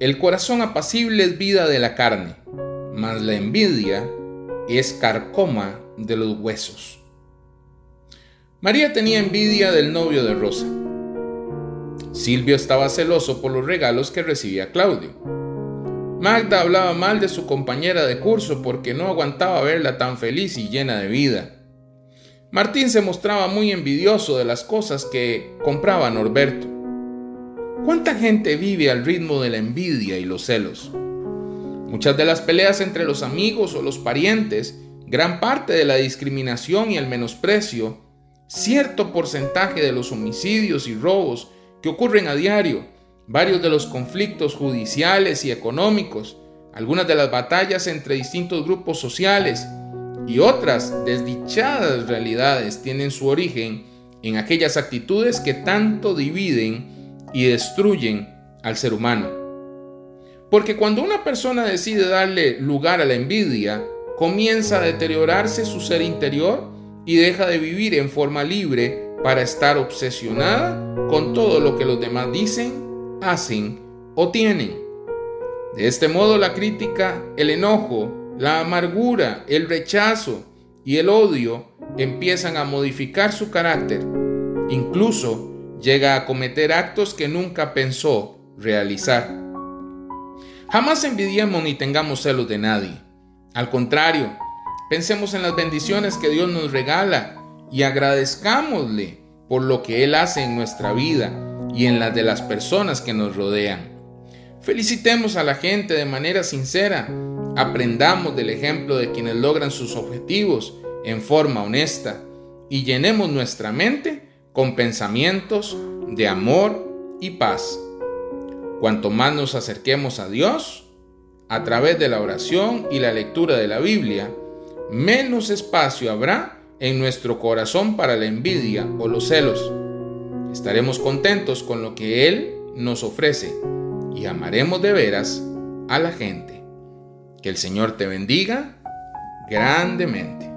El corazón apacible es vida de la carne, mas la envidia es carcoma de los huesos. María tenía envidia del novio de Rosa. Silvio estaba celoso por los regalos que recibía Claudio. Magda hablaba mal de su compañera de curso porque no aguantaba verla tan feliz y llena de vida. Martín se mostraba muy envidioso de las cosas que compraba Norberto. ¿Cuánta gente vive al ritmo de la envidia y los celos? Muchas de las peleas entre los amigos o los parientes, gran parte de la discriminación y el menosprecio, cierto porcentaje de los homicidios y robos que ocurren a diario, varios de los conflictos judiciales y económicos, algunas de las batallas entre distintos grupos sociales y otras desdichadas realidades tienen su origen en aquellas actitudes que tanto dividen y destruyen al ser humano. Porque cuando una persona decide darle lugar a la envidia, comienza a deteriorarse su ser interior y deja de vivir en forma libre para estar obsesionada con todo lo que los demás dicen, hacen o tienen. De este modo la crítica, el enojo, la amargura, el rechazo y el odio empiezan a modificar su carácter. Incluso llega a cometer actos que nunca pensó realizar. Jamás envidiemos ni tengamos celos de nadie. Al contrario, pensemos en las bendiciones que Dios nos regala y agradezcámosle por lo que Él hace en nuestra vida y en las de las personas que nos rodean. Felicitemos a la gente de manera sincera, aprendamos del ejemplo de quienes logran sus objetivos en forma honesta y llenemos nuestra mente con pensamientos de amor y paz. Cuanto más nos acerquemos a Dios, a través de la oración y la lectura de la Biblia, menos espacio habrá en nuestro corazón para la envidia o los celos. Estaremos contentos con lo que Él nos ofrece y amaremos de veras a la gente. Que el Señor te bendiga grandemente.